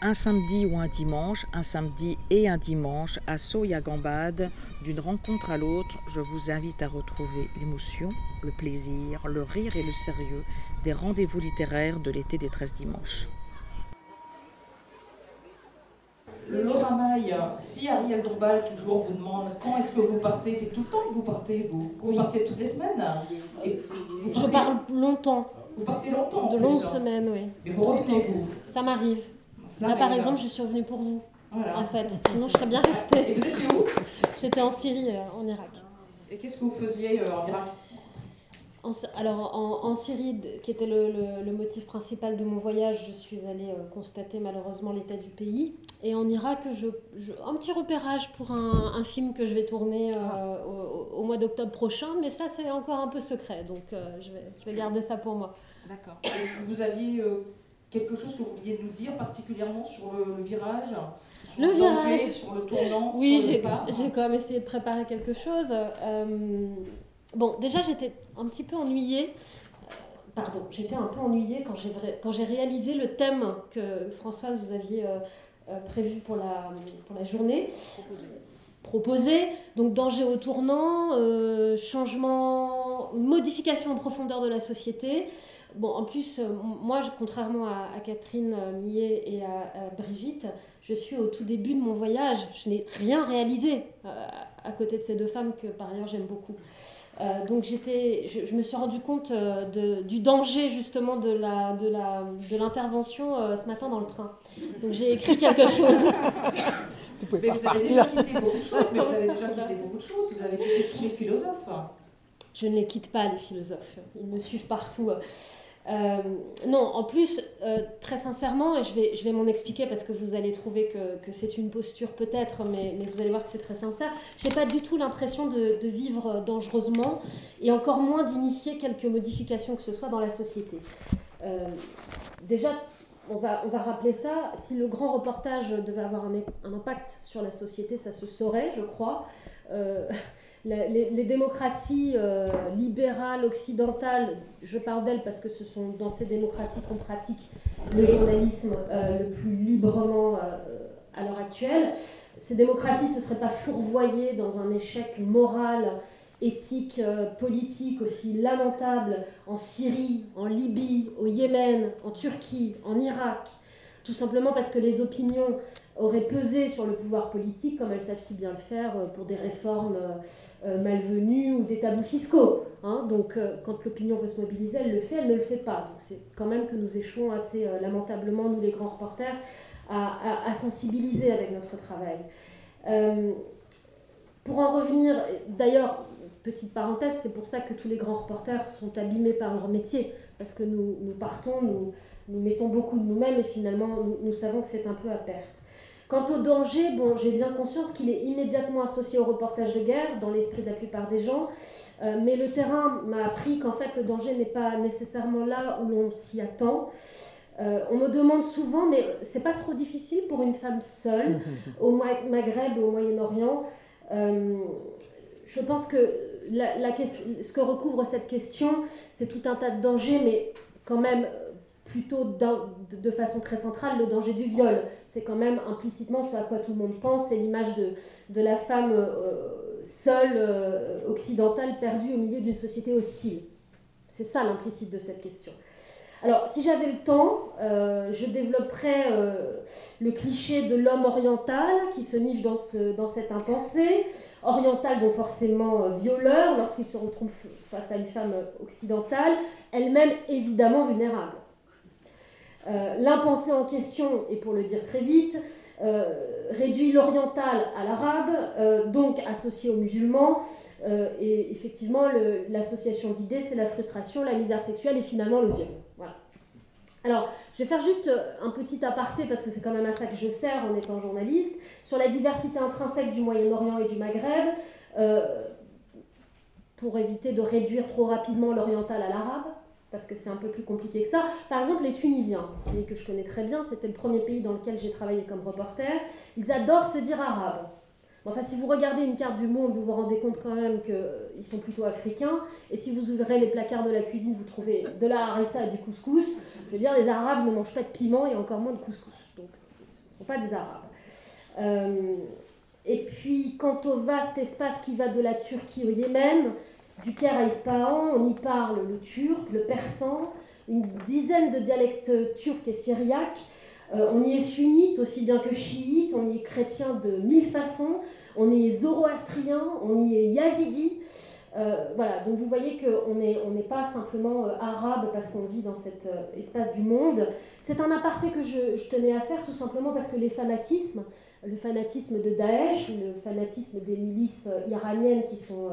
un samedi ou un dimanche, un samedi et un dimanche à Soya-Gambade, d'une rencontre à l'autre, je vous invite à retrouver l'émotion, le plaisir, le rire et le sérieux des rendez-vous littéraires de l'été des 13 dimanches. Le Loramaille, si Ariel Dombal toujours vous demande quand est-ce que vous partez, c'est tout le temps que vous partez, vous Vous partez toutes les semaines Je parle longtemps. Vous partez longtemps De longues semaines, oui. Et vous revenez, vous Ça m'arrive. Là, par exemple, je suis revenue pour vous. Voilà. En fait, sinon je serais bien restée. Et vous étiez où J'étais en Syrie, euh, en Irak. Et qu'est-ce que vous faisiez euh, en Irak En- alors, en, en Syrie, qui était le, le- le motif principal de mon voyage, je suis allée euh, constater malheureusement l'état du pays. Et en Irak, je, je- un petit repérage pour un, un film que je vais tourner euh, au, au mois d'octobre prochain, mais ça, c'est encore un peu secret, donc je, vais, je vais garder ça pour moi. D'accord. Vous aviez quelque chose que vous vouliez nous dire particulièrement sur le, le virage sur Le danger, virage. sur le tournant, Oui, le j'ai quand même essayé de préparer quelque chose. Euh, bon, déjà, j'étais un petit peu ennuyée. Euh, Pardon, j'étais un peu ennuyée quand j'ai réalisé le thème que Françoise vous aviez euh, prévu pour la, pour la journée. Proposé, donc danger au tournant, euh, changement, modification en profondeur de la société. Bon, en plus, euh, moi, je- contrairement à, à Catherine euh, Millet et à, à Brigitte, je suis au tout début de mon voyage. Je n'ai rien réalisé euh, à côté de ces deux femmes que par ailleurs j'aime beaucoup. Euh, donc j'étais, je, je me suis rendu compte euh, de- du danger justement de la de la de l'intervention euh, ce matin dans le train. Donc j'ai écrit quelque chose. Mais vous avez déjà quitté beaucoup de choses, mais vous avez déjà quitté beaucoup de choses, vous avez quitté tous les philosophes. Je ne les quitte pas, les philosophes. Ils me suivent partout. Euh, non, en plus, euh, très sincèrement, et je vais, je vais m'en expliquer parce que vous allez trouver que, que c'est une posture peut-être, mais, mais vous allez voir que c'est très sincère. Je n'ai pas du tout l'impression de, de vivre dangereusement et encore moins d'initier quelques modifications que ce soit dans la société. Euh, déjà, on va, on va rappeler ça. Si le grand reportage devait avoir un, un impact sur la société, ça se saurait, je crois. Les, démocraties euh, libérales, occidentales, je parle d'elles parce que ce sont dans ces démocraties qu'on pratique le journalisme euh, le plus librement euh, à l'heure actuelle. Ces démocraties ne se seraient pas fourvoyées dans un échec moral, éthique, politique aussi lamentable en Syrie, en Libye, au Yémen, en Turquie, en Irak, tout simplement parce que les opinions auraient pesé sur le pouvoir politique comme elles savent si bien le faire euh, pour des réformes euh, euh, malvenues ou des tabous fiscaux. hein. Donc quand l'opinion veut se mobiliser, elle le fait, elle ne le fait pas. C'est quand même que nous échouons assez lamentablement, nous les grands reporters, à, à- sensibiliser avec notre travail. Pour en revenir, d'ailleurs, petite parenthèse, c'est pour ça que tous les grands reporters sont abîmés par leur métier, parce que nous partons, nous, nous mettons beaucoup de nous-mêmes et finalement nous, nous savons que c'est un peu à perte. Quant au danger, bon, j'ai bien conscience qu'il est immédiatement associé au reportage de guerre dans l'esprit de la plupart des gens, euh, mais le terrain m'a appris qu'en fait le danger n'est pas nécessairement là où l'on s'y attend. Euh, on me demande souvent, mais c'est pas trop difficile pour une femme seule au Ma- Maghreb ou au Moyen-Orient. Euh, je pense que la- la ques- ce que recouvre cette question, c'est tout un tas de dangers, mais quand même plutôt de, façon très centrale le danger du viol. C'est quand même implicitement ce à quoi tout le monde pense, c'est l'image de, la femme euh, seule, euh, occidentale, perdue au milieu d'une société hostile. C'est ça l'implicite de cette question. Alors, si j'avais le temps, euh, je développerais le cliché de l'homme oriental qui se niche dans, ce, dans cette impensée. Oriental, donc forcément violeur, lorsqu'il se retrouve face à une femme occidentale, elle-même évidemment vulnérable. Euh, L'impensé en question, et pour le dire très vite, euh, réduit l'oriental à l'arabe, euh, donc associé aux musulmans, et effectivement, l'association d'idées, c'est la frustration, la misère sexuelle et finalement le viol. Voilà. Alors, je vais faire juste un petit aparté, parce que c'est quand même à ça que je sers en étant journaliste, sur la diversité intrinsèque du Moyen-Orient et du Maghreb, pour éviter de réduire trop rapidement l'oriental à l'arabe, parce que c'est un peu plus compliqué que ça. Par exemple, les Tunisiens, pays que je connais très bien, c'était le premier pays dans lequel j'ai travaillé comme reporter, ils adorent se dire arabes. Enfin, si vous regardez une carte du monde, vous vous rendez compte quand même qu'ils sont plutôt africains. Et si vous ouvrez les placards de la cuisine, vous trouvez de la harissa et du couscous. Je veux dire, les Arabes ne mangent pas de piment et encore moins de couscous. Donc, pas des Arabes. et puis, quant au vaste espace qui va de la Turquie au Yémen, du Caire à Ispahan, on y parle le turc, le persan, une dizaine de dialectes turcs et syriaques. on y est sunnite aussi bien que chiite, on y est chrétien de mille façons, on y est zoroastrien, on y est yazidi. Euh, voilà, donc vous voyez qu'on n'est on pas simplement euh, arabe parce qu'on vit dans cet euh, espace du monde. C'est un aparté que je, tenais à faire tout simplement parce que les fanatismes, le fanatisme de Daesh, le fanatisme des milices iraniennes qui sont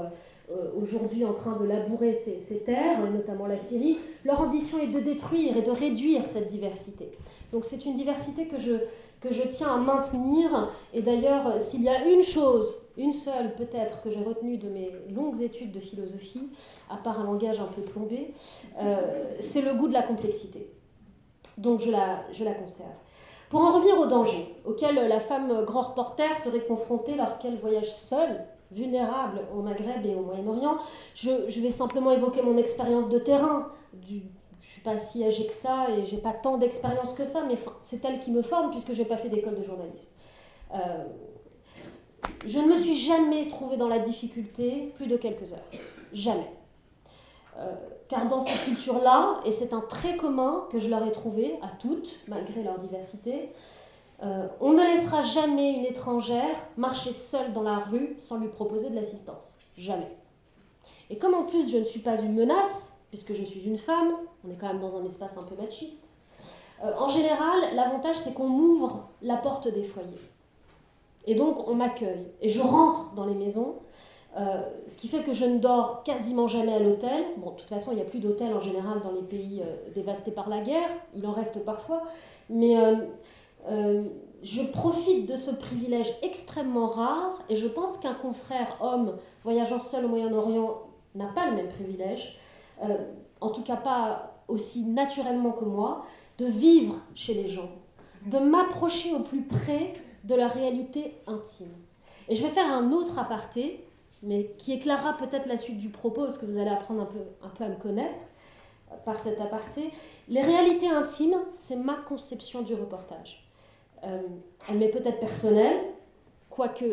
aujourd'hui en train de labourer ces, terres, notamment la Syrie, leur ambition est de détruire et de réduire cette diversité. Donc c'est une diversité que je, que je tiens à maintenir. Et d'ailleurs, s'il y a une chose, une seule peut-être, que j'ai retenue de mes longues études de philosophie, à part un langage un peu plombé, euh, c'est le goût de la complexité. Donc je la, je la conserve. Pour en revenir au danger auquel la femme grand reporter serait confrontée lorsqu'elle voyage seule, vulnérable au Maghreb et au Moyen-Orient, je, vais simplement évoquer mon expérience de terrain, je suis pas si âgée que ça et j'ai pas tant d'expérience que ça, mais c'est elle qui me forme puisque je n'ai pas fait d'école de journalisme. Euh, je ne me suis jamais trouvée dans la difficulté plus de quelques heures. Jamais. Euh, car dans ces cultures-là, et c'est un trait commun que je leur ai trouvé à toutes, malgré leur diversité, euh, on ne laissera jamais une étrangère marcher seule dans la rue sans lui proposer de l'assistance. Jamais. Et comme en plus je ne suis pas une menace, puisque je suis une femme, on est quand même dans un espace un peu machiste. Euh, en général, l'avantage, c'est qu'on m'ouvre la porte des foyers. Et donc, on m'accueille. Et je rentre dans les maisons, euh, ce qui fait que je ne dors quasiment jamais à l'hôtel. Bon, de toute façon, il n'y a plus d'hôtel en général dans les pays dévastés par la guerre. Il en reste parfois. Mais je profite de ce privilège extrêmement rare. Et je pense qu'un confrère homme voyageant seul au Moyen-Orient n'a pas le même privilège. Euh, en tout cas pas aussi naturellement que moi, de vivre chez les gens, de m'approcher au plus près de la réalité intime. Et je vais faire un autre aparté, mais qui éclairera peut-être la suite du propos, parce que vous allez apprendre un peu, un peu à me connaître euh, par cet aparté. Les réalités intimes, c'est ma conception du reportage. Euh, elle m'est peut-être personnelle, quoique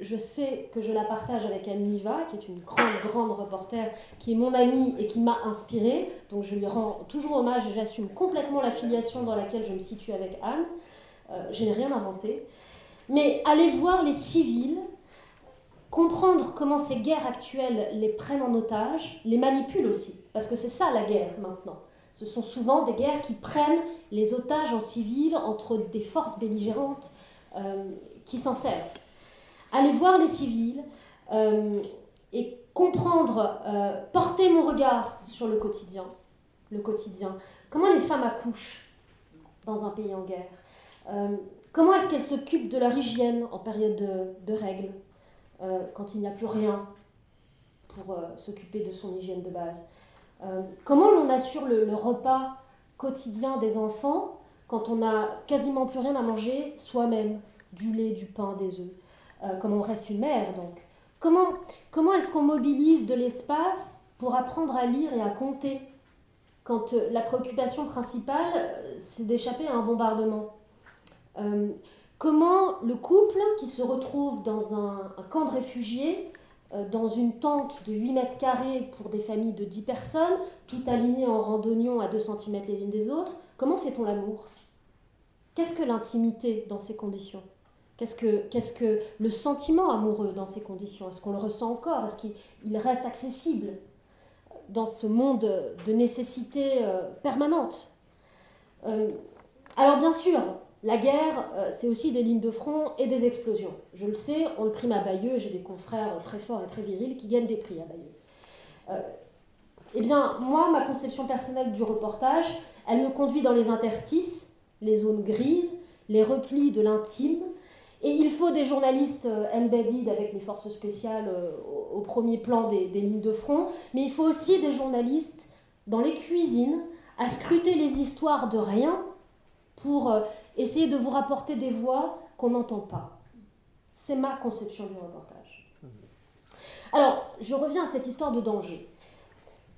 je sais que je la partage avec Anne Niva, qui est une grande, grande reporter, qui est mon amie et qui m'a inspirée. Donc je lui rends toujours hommage et j'assume complètement la filiation dans laquelle je me situe avec Anne. Euh, je n'ai rien inventé. Mais aller voir les civils, comprendre comment ces guerres actuelles les prennent en otage, les manipulent aussi. Parce que c'est ça la guerre maintenant. Ce sont souvent des guerres qui prennent les otages en civil entre des forces belligérantes euh, qui s'en servent aller voir les civils euh, et comprendre, euh, porter mon regard sur le quotidien. Le quotidien. Comment les femmes accouchent dans un pays en guerre Comment est-ce qu'elles s'occupent de leur hygiène en période de, règles, quand il n'y a plus rien pour s'occuper de son hygiène de base Comment on assure le, le repas quotidien des enfants quand on n'a quasiment plus rien à manger soi-même Du lait, du pain, des œufs euh, comme on reste une mère donc. Comment, comment est-ce qu'on mobilise de l'espace pour apprendre à lire et à compter quand euh, la préoccupation principale, euh, c'est d'échapper à un bombardement? Comment le couple qui se retrouve dans un, camp de réfugiés, dans une tente de 8 mètres carrés pour des familles de 10 personnes, tout alignées en randonnion à 2 cm les unes des autres, comment fait-on l'amour? Qu'est-ce que l'intimité dans ces conditions? Qu'est-ce que, qu'est-ce que le sentiment amoureux dans ces conditions? Est-ce qu'on le ressent encore? Est-ce qu'il reste accessible dans ce monde de nécessité euh, permanente? Euh, Alors bien sûr, la guerre, euh, c'est aussi des lignes de front et des explosions. Je le sais, on le prime à Bayeux, j'ai des confrères très forts et très virils qui gagnent des prix à Bayeux. eh bien, moi, ma conception personnelle du reportage, elle me conduit dans les interstices, les zones grises, les replis de l'intime, et il faut des journalistes euh, embedded avec les forces spéciales euh, au premier plan des, lignes de front, mais il faut aussi des journalistes dans les cuisines à scruter les histoires de rien pour essayer de vous rapporter des voix qu'on n'entend pas. C'est ma conception du reportage. Alors, je reviens à cette histoire de danger.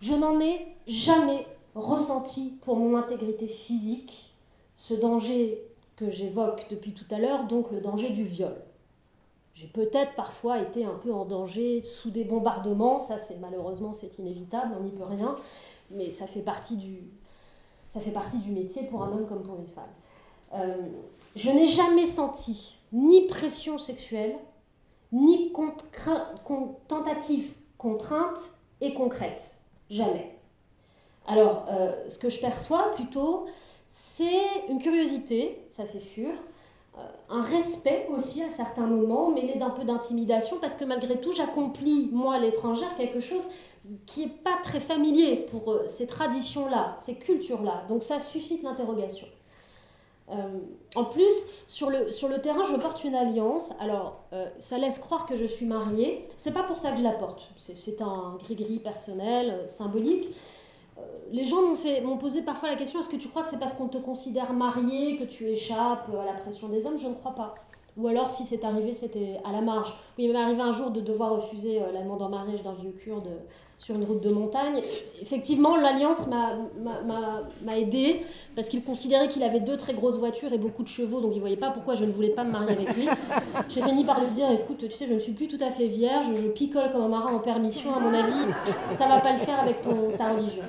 Je n'en ai jamais ressenti pour mon intégrité physique ce danger que j'évoque depuis tout à l'heure, donc le danger du viol. J'ai peut-être parfois été un peu en danger sous des bombardements, ça c'est malheureusement c'est inévitable, on n'y peut rien, mais ça fait partie du, ça fait partie du métier pour un homme comme pour une femme. Euh, je n'ai jamais senti ni pression sexuelle, ni tentative contrainte et concrète. Jamais. Alors, euh, ce que je perçois plutôt, c'est une curiosité, ça c'est sûr, euh, un respect aussi à certains moments, mêlé d'un peu d'intimidation, parce que malgré tout, j'accomplis, moi, l'étrangère, quelque chose qui n'est pas très familier pour ces traditions-là, ces cultures-là. Donc ça suscite l'interrogation. Euh, en plus, sur le, sur le terrain, je porte une alliance. Alors, ça laisse croire que je suis mariée. C'est pas pour ça que je la porte. C'est un gris-gris personnel, symbolique les gens m'ont posé parfois la question est-ce que tu crois que c'est parce qu'on te considère marié que tu échappes à la pression des hommes? Je ne crois pas. Ou alors, si c'est arrivé, c'était à la marge. il m'est arrivé un jour de devoir refuser euh, la demande en mariage d'un vieux kurde sur une route de montagne. Effectivement, l'Alliance m'a aidé parce qu'il considérait qu'il avait deux très grosses voitures et beaucoup de chevaux, donc il ne voyait pas pourquoi je ne voulais pas me marier avec lui. J'ai fini par lui dire écoute, tu sais, je ne suis plus tout à fait vierge, je picole comme un marin en permission, à mon avis, ça va pas le faire avec ton, ta religion.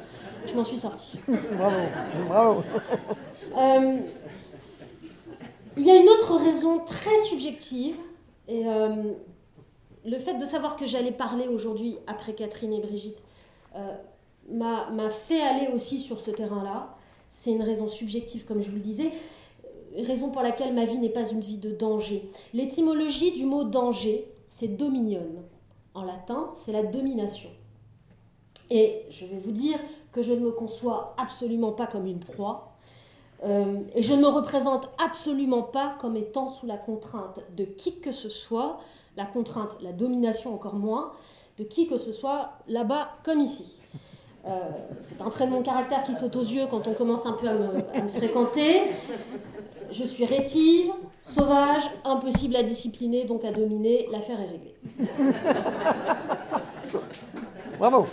Je m'en suis sortie. Bravo, bravo. Euh, il y a une autre raison très subjective, et euh, le fait de savoir que j'allais parler aujourd'hui après Catherine et Brigitte euh, m'a fait aller aussi sur ce terrain-là. C'est une raison subjective, comme je vous le disais, raison pour laquelle ma vie n'est pas une vie de danger. L'étymologie du mot danger, c'est dominion. En latin, c'est la domination. Et je vais vous dire que je ne me conçois absolument pas comme une proie, euh, et je ne me représente absolument pas comme étant sous la contrainte de qui que ce soit, la contrainte, la domination encore moins, de qui que ce soit là-bas comme ici. Euh, c'est un trait de mon caractère qui saute aux yeux quand on commence un peu à me, à me fréquenter. Je suis rétive, sauvage, impossible à discipliner, donc à dominer. L'affaire est réglée. Bravo.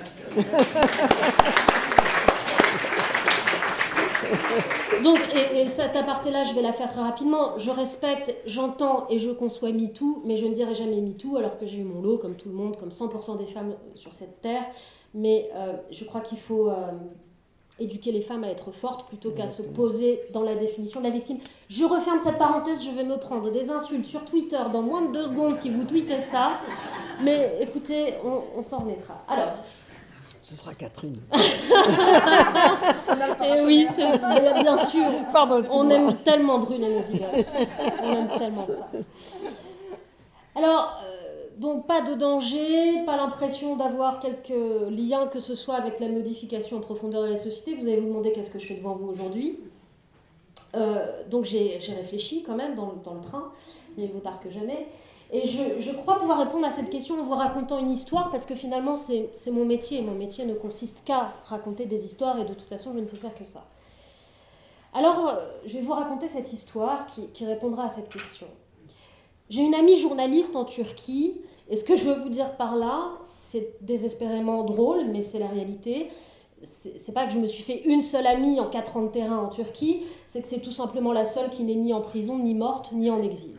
Donc, et, cette aparté-là, je vais la faire très rapidement. Je respecte, j'entends et je conçois MeToo, mais je ne dirai jamais MeToo, alors que j'ai eu mon lot, comme tout le monde, comme 100% des femmes sur cette terre. Mais euh, je crois qu'il faut euh, éduquer les femmes à être fortes plutôt qu'à se poser dans la définition de la victime. Je referme cette parenthèse, je vais me prendre des insultes sur Twitter dans moins de deux secondes si vous tweetez ça. Mais écoutez, on, on s'en remettra. Alors, ce sera Catherine. Et eh oui, bien sûr. on aime tellement brûler nos idoles. On aime tellement ça. Alors, euh, donc pas de danger, pas l'impression d'avoir quelques liens que ce soit avec la modification en profondeur de la société. Vous allez vous demander qu'est-ce que je fais devant vous aujourd'hui. Euh, donc j'ai réfléchi quand même dans, dans, le train, mais il vaut tard que jamais. Et je, crois pouvoir répondre à cette question en vous racontant une histoire, parce que finalement, c'est mon métier. Mon métier ne consiste qu'à raconter des histoires, et de toute façon, je ne sais faire que ça. Alors, euh, je vais vous raconter cette histoire qui, répondra à cette question. J'ai une amie journaliste en Turquie, et ce que je veux vous dire par là, c'est désespérément drôle, mais c'est la réalité. C'est pas que je me suis fait une seule amie en 4 ans de terrain en Turquie, c'est que c'est tout simplement la seule qui n'est ni en prison, ni morte, ni en exil.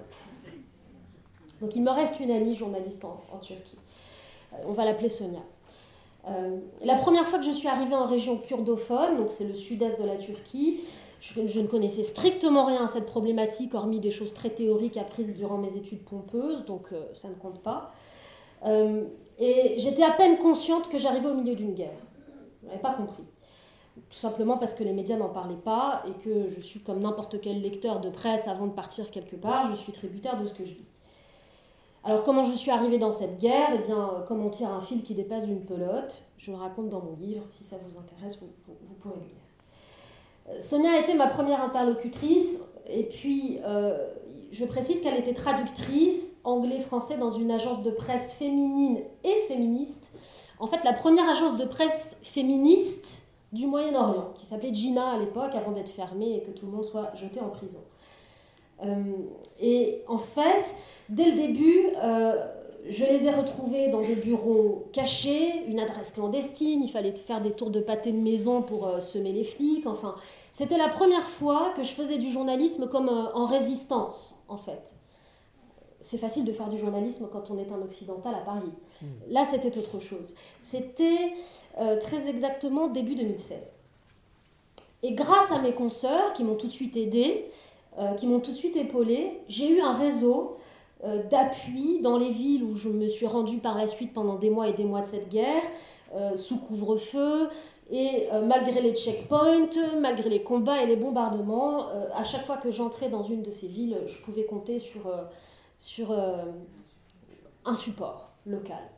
Donc il me reste une amie journaliste en, Turquie. Euh, on va l'appeler Sonia. Euh, la première fois que je suis arrivée en région kurdophone, donc c'est le sud-est de la Turquie, je, ne connaissais strictement rien à cette problématique, hormis des choses très théoriques apprises durant mes études pompeuses, donc euh, ça ne compte pas. et j'étais à peine consciente que j'arrivais au milieu d'une guerre. Je n'avais pas compris. Tout simplement parce que les médias n'en parlaient pas et que je suis comme n'importe quel lecteur de presse avant de partir quelque part, je suis tributaire de ce que je lis. Alors comment je suis arrivée dans cette guerre? Eh bien, euh, comme on tire un fil qui dépasse d'une pelote, je le raconte dans mon livre, si ça vous intéresse, vous, pourrez le lire. Euh, Sonia a été ma première interlocutrice, et puis euh, je précise qu'elle était traductrice anglais-français dans une agence de presse féminine et féministe. En fait, la première agence de presse féministe du Moyen-Orient, qui s'appelait Gina à l'époque, avant d'être fermée et que tout le monde soit jeté en prison. Et en fait, Dès le début, euh, je les ai retrouvés dans des bureaux cachés, une adresse clandestine, il fallait faire des tours de pâté de maison pour euh, semer les flics. Enfin, c'était la première fois que je faisais du journalisme comme euh, en résistance, en fait. C'est facile de faire du journalisme quand on est un occidental à Paris. Hmm. Là, c'était autre chose. C'était euh, très exactement début 2016. Et grâce à mes consoeurs qui m'ont tout de suite aidé, qui m'ont tout de suite épaulé, j'ai eu un réseau euh, d'appui dans les villes où je me suis rendue par la suite pendant des mois et des mois de cette guerre, euh, sous couvre-feu. Et euh, malgré les checkpoints, malgré les combats et les bombardements, à chaque fois que j'entrais dans une de ces villes, je pouvais compter sur, sur un support local.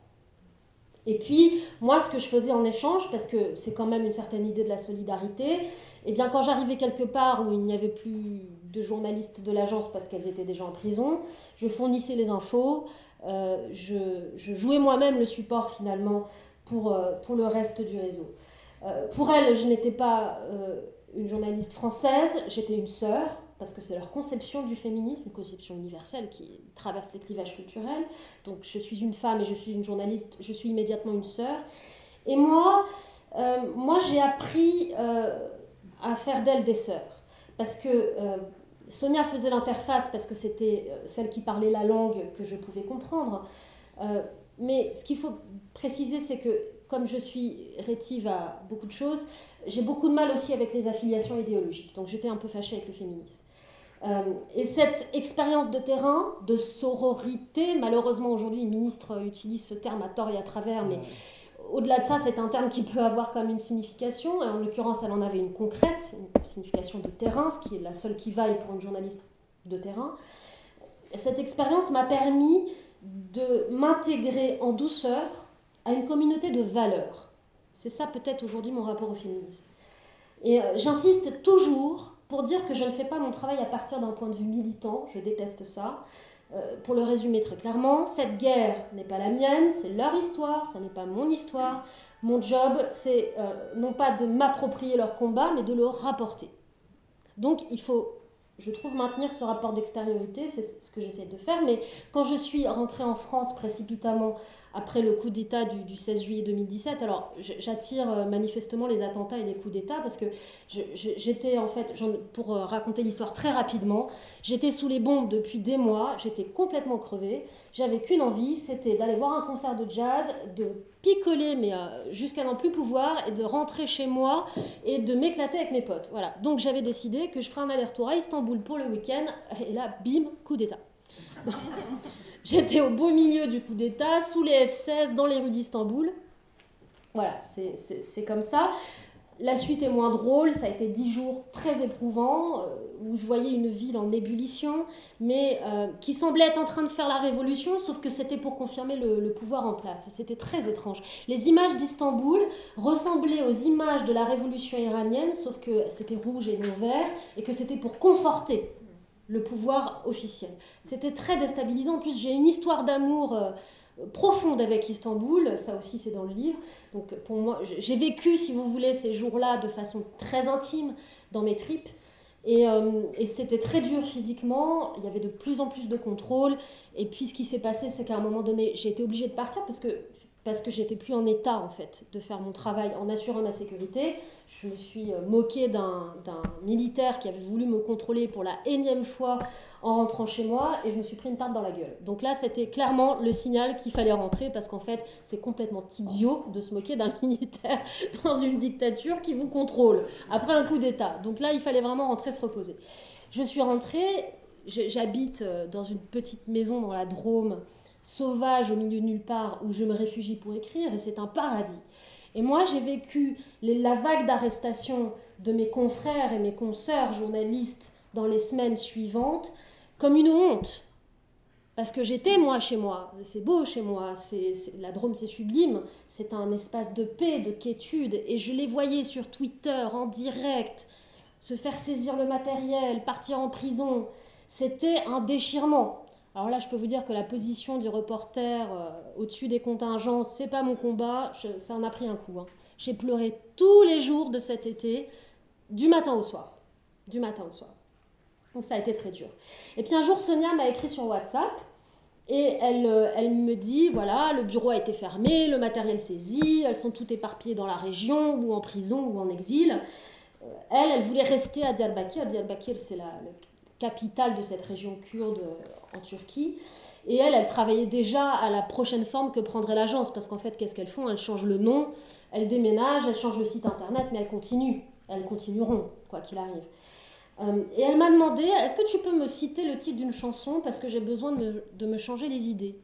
Et puis, moi, ce que je faisais en échange, parce que c'est quand même une certaine idée de la solidarité, eh bien, quand j'arrivais quelque part où il n'y avait plus de journalistes de l'agence parce qu'elles étaient déjà en prison, je fournissais les infos, euh, je, jouais moi-même le support finalement pour, euh, pour le reste du réseau. Euh, pour elles, je n'étais pas une journaliste française, j'étais une sœur, parce que c'est leur conception du féminisme, une conception universelle qui traverse les clivages culturels. Donc je suis une femme et je suis une journaliste, je suis immédiatement une sœur. Et moi, euh, moi j'ai appris euh, à faire d'elles des sœurs. Parce que euh, Sonia faisait l'interface parce que c'était celle qui parlait la langue que je pouvais comprendre. mais ce qu'il faut préciser, c'est que comme je suis rétive à beaucoup de choses, j'ai beaucoup de mal aussi avec les affiliations idéologiques. Donc j'étais un peu fâchée avec le féminisme. Euh, et cette expérience de terrain, de sororité, malheureusement aujourd'hui, le ministre utilise ce terme à tort et à travers, mais au-delà de ça, c'est un terme qui peut avoir comme une signification, et en l'occurrence, elle en avait une concrète, une signification de terrain, ce qui est la seule qui vaille pour une journaliste de terrain. Cette expérience m'a permis de m'intégrer en douceur à une communauté de valeurs. C'est ça peut-être aujourd'hui mon rapport au féminisme. Et euh, j'insiste toujours pour dire que je ne fais pas mon travail à partir d'un point de vue militant, je déteste ça. Euh, pour le résumer très clairement, cette guerre n'est pas la mienne, c'est leur histoire, ça n'est pas mon histoire. Mon job, c'est euh, non pas de m'approprier leur combat, mais de le rapporter. Donc il faut, je trouve, maintenir ce rapport d'extériorité, c'est ce que j'essaie de faire, mais quand je suis rentrée en France précipitamment après le coup d'État du, 16 juillet 2017. Alors, j'attire euh, manifestement les attentats et les coups d'État parce que j'étais en fait, pour euh, raconter l'histoire très rapidement, j'étais sous les bombes depuis des mois, j'étais complètement crevée, j'avais qu'une envie, c'était d'aller voir un concert de jazz, de picoler mais euh, jusqu'à n'en plus pouvoir et de rentrer chez moi et de m'éclater avec mes potes. Voilà. Donc j'avais décidé que je ferais un aller-retour à Istanbul pour le week-end et là, bim, coup d'État. J'étais au beau milieu du coup d'État, sous les F-16, dans les rues d'Istanbul. Voilà, c'est comme ça. La suite est moins drôle, ça a été dix jours très éprouvants, euh, où je voyais une ville en ébullition, mais euh, qui semblait être en train de faire la révolution, sauf que c'était pour confirmer le, le, pouvoir en place. C'était très étrange. Les images d'Istanbul ressemblaient aux images de la révolution iranienne, sauf que c'était rouge et non vert, et que c'était pour conforter le pouvoir officiel. C'était très déstabilisant. En plus, j'ai une histoire d'amour euh, profonde avec Istanbul, ça aussi c'est dans le livre. Donc pour moi, j'ai vécu, si vous voulez, ces jours-là de façon très intime dans mes tripes. Et, euh, et c'était très dur physiquement, il y avait de plus en plus de contrôle. Et puis ce qui s'est passé, c'est qu'à un moment donné, j'ai été obligée de partir parce que parce que j'étais plus en état en fait de faire mon travail en assurant ma sécurité. Je me suis euh, moquée d'un militaire qui avait voulu me contrôler pour la énième fois en rentrant chez moi et je me suis pris une tarte dans la gueule. Donc là, c'était clairement le signal qu'il fallait rentrer parce qu'en fait, c'est complètement idiot de se moquer d'un militaire dans une dictature qui vous contrôle après un coup d'État. Donc là, il fallait vraiment rentrer se reposer. Je suis rentrée, j'habite euh, dans une petite maison dans la Drôme sauvage au milieu de nulle part où je me réfugie pour écrire et c'est un paradis. Et moi, j'ai vécu la vague d'arrestations de mes confrères et mes consoeurs journalistes dans les semaines suivantes comme une honte. Parce que j'étais moi chez moi, c'est beau chez moi, c'est, la Drôme c'est sublime, c'est un espace de paix, de quiétude, et je les voyais sur Twitter en direct, se faire saisir le matériel, partir en prison. C'était un déchirement. Alors là, je peux vous dire que la position du reporter euh, au-dessus des contingents, c'est pas mon combat, ça en a pris un coup. Hein. J'ai pleuré tous les jours de cet été, du matin au soir. Du matin au soir. Donc ça a été très dur. Et puis un jour, Sonia m'a écrit sur WhatsApp Et elle, euh, elle me dit, voilà, le bureau a été fermé, le matériel saisi, elles sont toutes éparpillées dans la région, ou en prison, ou en exil. Euh, elle, elle voulait rester à Diyarbakir. Diyarbakir, c'est la, capitale de cette région kurde euh, en Turquie. Et elle, elle travaillait déjà à la prochaine forme que prendrait l'agence, parce qu'en fait, qu'est-ce qu'elles font? Elles changent le nom, elles déménagent, elles changent le site internet, mais elles continuent. Elles continueront, quoi qu'il arrive. Euh, et elle m'a demandé, est-ce que tu peux me citer le titre d'une chanson? Parce que j'ai besoin de me, de me, changer les idées.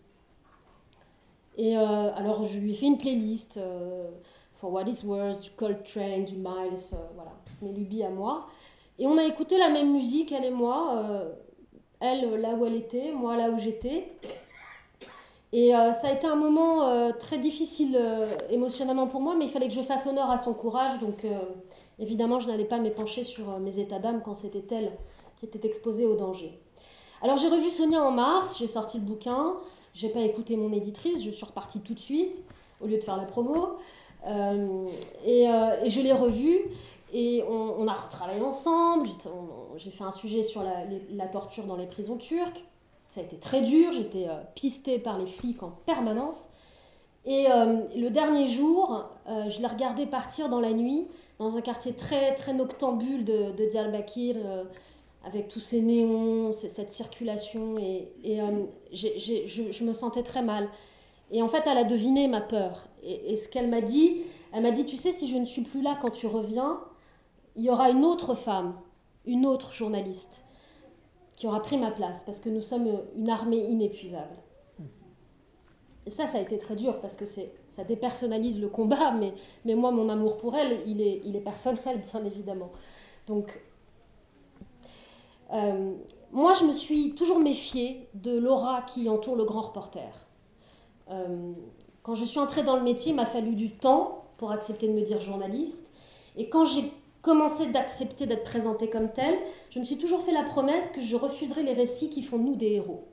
Et euh, alors je lui ai fait une playlist, euh, For What Is Worth, du Coltrane, du Miles, voilà, mes lubies à moi. Et on a écouté la même musique, elle et moi, euh, elle là où elle était, moi là où j'étais. Et euh, ça a été un moment très difficile émotionnellement pour moi, mais il fallait que je fasse honneur à son courage, donc Évidemment, je n'allais pas m'épancher sur euh, mes états d'âme quand c'était elle qui était exposée au danger. Alors j'ai revu Sonia en mars, j'ai sorti le bouquin, j'ai pas écouté mon éditrice, je suis repartie tout de suite au lieu de faire la promo. Euh, et, euh, et, je l'ai revue et on, a retravaillé ensemble. J'ai fait un sujet sur la, torture dans les prisons turques. Ça a été très dur, j'étais euh, pistée par les flics en permanence. Et euh, le dernier jour, euh, je l'ai regardé partir dans la nuit dans un quartier très, très noctambule de, de Diyarbakir, avec tous ces néons, cette circulation, et, je, me sentais très mal. Et en fait, elle a deviné ma peur. Et ce qu'elle m'a dit, elle m'a dit, tu sais, si je ne suis plus là quand tu reviens, il y aura une autre femme, une autre journaliste, qui aura pris ma place, parce que nous sommes une armée inépuisable. Et ça, ça a été très dur parce que ça dépersonnalise le combat, mais, mais moi, mon amour pour elle, il est, il est personnel, bien évidemment. Donc, euh, moi, je me suis toujours méfiée de l'aura qui entoure le grand reporter. Euh, quand je suis entrée dans le métier, il m'a fallu du temps pour accepter de me dire journaliste. Et quand j'ai commencé d'accepter d'être présentée comme telle, je me suis toujours fait la promesse que je refuserais les récits qui font de nous des héros.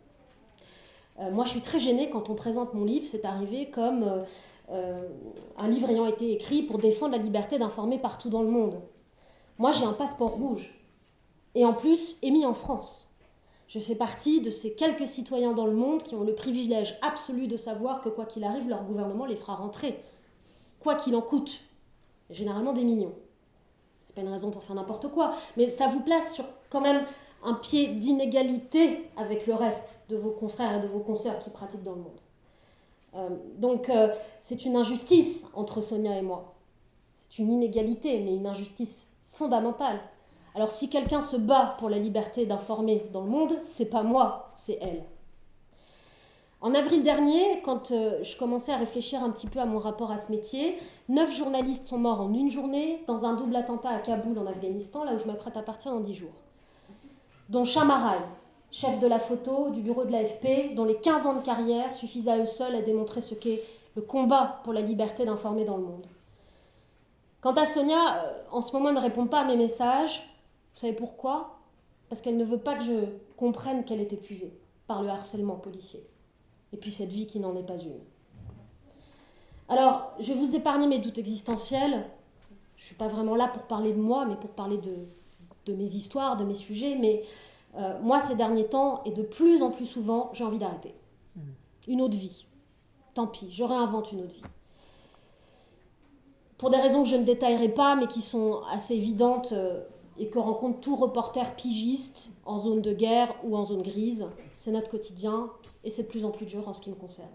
Euh, moi, je suis très gênée quand on présente mon livre. C'est arrivé comme euh, euh, un livre ayant été écrit pour défendre la liberté d'informer partout dans le monde. Moi, j'ai un passeport rouge. Et en plus, émis en France. Je fais partie de ces quelques citoyens dans le monde qui ont le privilège absolu de savoir que quoi qu'il arrive, leur gouvernement les fera rentrer. Quoi qu'il en coûte. Généralement des millions. C'est pas une raison pour faire n'importe quoi. Mais ça vous place sur quand même un pied d'inégalité avec le reste de vos confrères et de vos consoeurs qui pratiquent dans le monde. Euh, donc euh, c'est une injustice entre Sonia et moi. C'est une inégalité, mais une injustice fondamentale. Alors si quelqu'un se bat pour la liberté d'informer dans le monde, c'est pas moi, c'est elle. En avril dernier, quand euh, je commençais à réfléchir un petit peu à mon rapport à ce métier, neuf journalistes sont morts en une journée dans un double attentat à Kaboul en Afghanistan, là où je m'apprête à partir dans dix jours dont Chamarai, chef de la photo du bureau de l'AFP, dont les 15 ans de carrière suffisent à eux seuls à démontrer ce qu'est le combat pour la liberté d'informer dans le monde. Quant à Sonia, euh, en ce moment, elle ne répond pas à mes messages. Vous savez pourquoi? Parce qu'elle ne veut pas que je comprenne qu'elle est épuisée par le harcèlement policier. Et puis cette vie qui n'en est pas une. Alors, je vais vous épargner mes doutes existentiels. Je ne suis pas vraiment là pour parler de moi, mais pour parler de, de mes histoires, de mes sujets, mais euh, moi, ces derniers temps, et de plus en plus souvent, j'ai envie d'arrêter. Mmh. Une autre vie. Tant pis, je réinvente une autre vie. Pour des raisons que je ne détaillerai pas, mais qui sont assez évidentes euh, et que rencontre tout reporter pigiste en zone de guerre ou en zone grise, c'est notre quotidien et c'est de plus en plus dur en ce qui me concerne.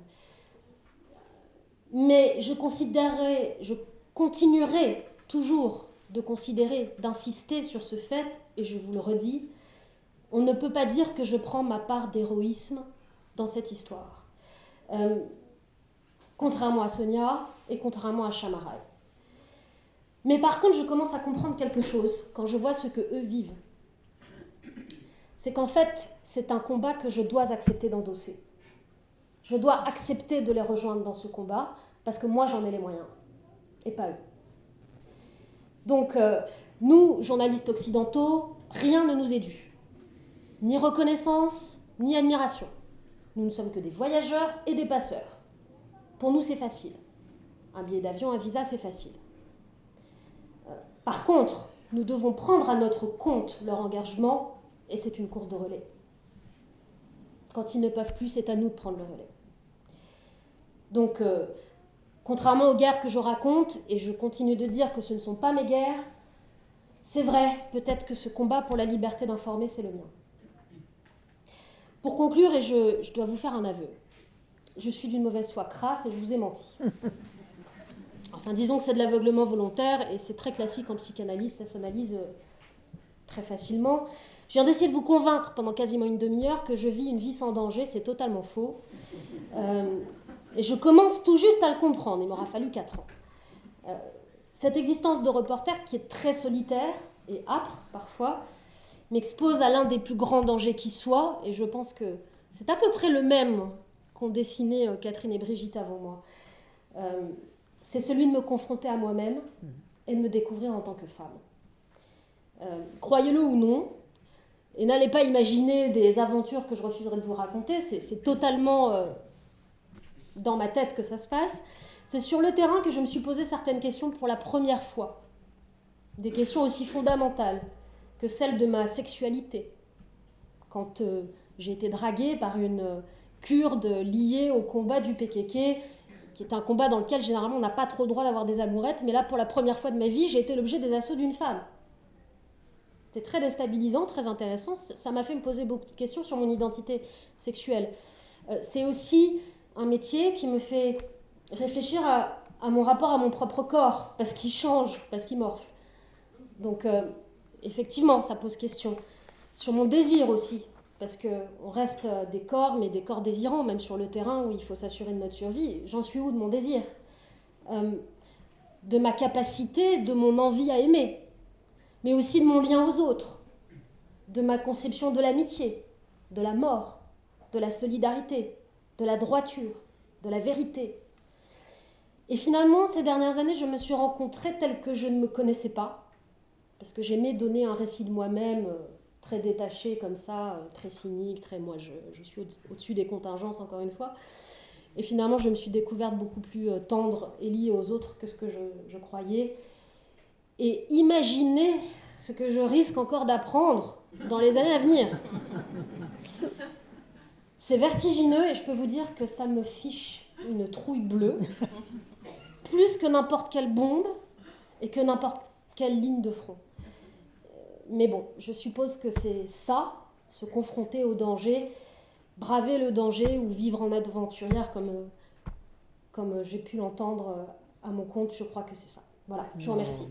Mais je je continuerai toujours de considérer, d'insister sur ce fait, et je vous le redis, on ne peut pas dire que je prends ma part d'héroïsme dans cette histoire. Euh, contrairement à Sonia et contrairement à Chamarai. Mais par contre, je commence à comprendre quelque chose quand je vois ce que eux vivent. C'est qu'en fait, c'est un combat que je dois accepter d'endosser. Je dois accepter de les rejoindre dans ce combat parce que moi, j'en ai les moyens et pas eux. Donc, euh, nous, journalistes occidentaux, rien ne nous est dû. Ni reconnaissance, ni admiration. Nous ne sommes que des voyageurs et des passeurs. Pour nous, c'est facile. Un billet d'avion, un visa, c'est facile. Euh, par contre, nous devons prendre à notre compte leur engagement et c'est une course de relais. Quand ils ne peuvent plus, c'est à nous de prendre le relais. Donc, euh, contrairement aux guerres que je raconte, et je continue de dire que ce ne sont pas mes guerres, c'est vrai, peut-être que ce combat pour la liberté d'informer, c'est le mien. Pour conclure, et je, dois vous faire un aveu, je suis d'une mauvaise foi crasse et je vous ai menti. Enfin, disons que c'est de l'aveuglement volontaire et c'est très classique en psychanalyse, ça s'analyse euh, très facilement. Je viens d'essayer de vous convaincre pendant quasiment une demi-heure que je vis une vie sans danger, c'est totalement faux. Euh, et je commence tout juste à le comprendre, il m'aura fallu 4 ans. Euh, cette existence de reporter qui est très solitaire et âpre parfois, m'expose à l'un des plus grands dangers qui soit, et je pense que c'est à peu près le même qu'ont dessiné euh, Catherine et Brigitte avant moi. C'est celui de me confronter à moi-même et de me découvrir en tant que femme. Euh, croyez-le ou non, et n'allez pas imaginer des aventures que je refuserais de vous raconter, c'est totalement dans ma tête que ça se passe. C'est sur le terrain que je me suis posé certaines questions pour la première fois. Des questions aussi fondamentales que celles de ma sexualité. Quand euh, j'ai été draguée par une kurde liée au combat du PKK, qui est un combat dans lequel généralement on n'a pas trop le droit d'avoir des amourettes, mais là pour la première fois de ma vie, j'ai été l'objet des assauts d'une femme. C'était très déstabilisant, très intéressant. Ça m'a fait me poser beaucoup de questions sur mon identité sexuelle. Euh, c'est aussi un métier qui me fait réfléchir à, mon rapport à mon propre corps, parce qu'il change, parce qu'il morfle. Donc, euh, effectivement, ça pose question. Sur mon désir aussi, parce qu'on reste euh, des corps, mais des corps désirants, même sur le terrain où il faut s'assurer de notre survie. J'en suis où de mon désir? De ma capacité, de mon envie à aimer, mais aussi de mon lien aux autres, de ma conception de l'amitié, de la mort, de la solidarité, de la droiture, de la vérité. Et finalement, ces dernières années, je me suis rencontrée telle que je ne me connaissais pas, parce que j'aimais donner un récit de moi-même euh, très détaché comme ça, euh, très cynique, très moi je, suis au-dessus des contingences encore une fois. Et finalement, je me suis découverte beaucoup plus euh, tendre et liée aux autres que ce que je croyais. Et imaginez ce que je risque encore d'apprendre dans les années à venir. C'est vertigineux et je peux vous dire que ça me fiche une trouille bleue, plus que n'importe quelle bombe et que n'importe quelle ligne de front. Mais bon, je suppose que c'est ça, se confronter au danger, braver le danger ou vivre en aventurière comme, comme j'ai pu l'entendre à mon compte, je crois que c'est ça. Voilà, je vous remercie.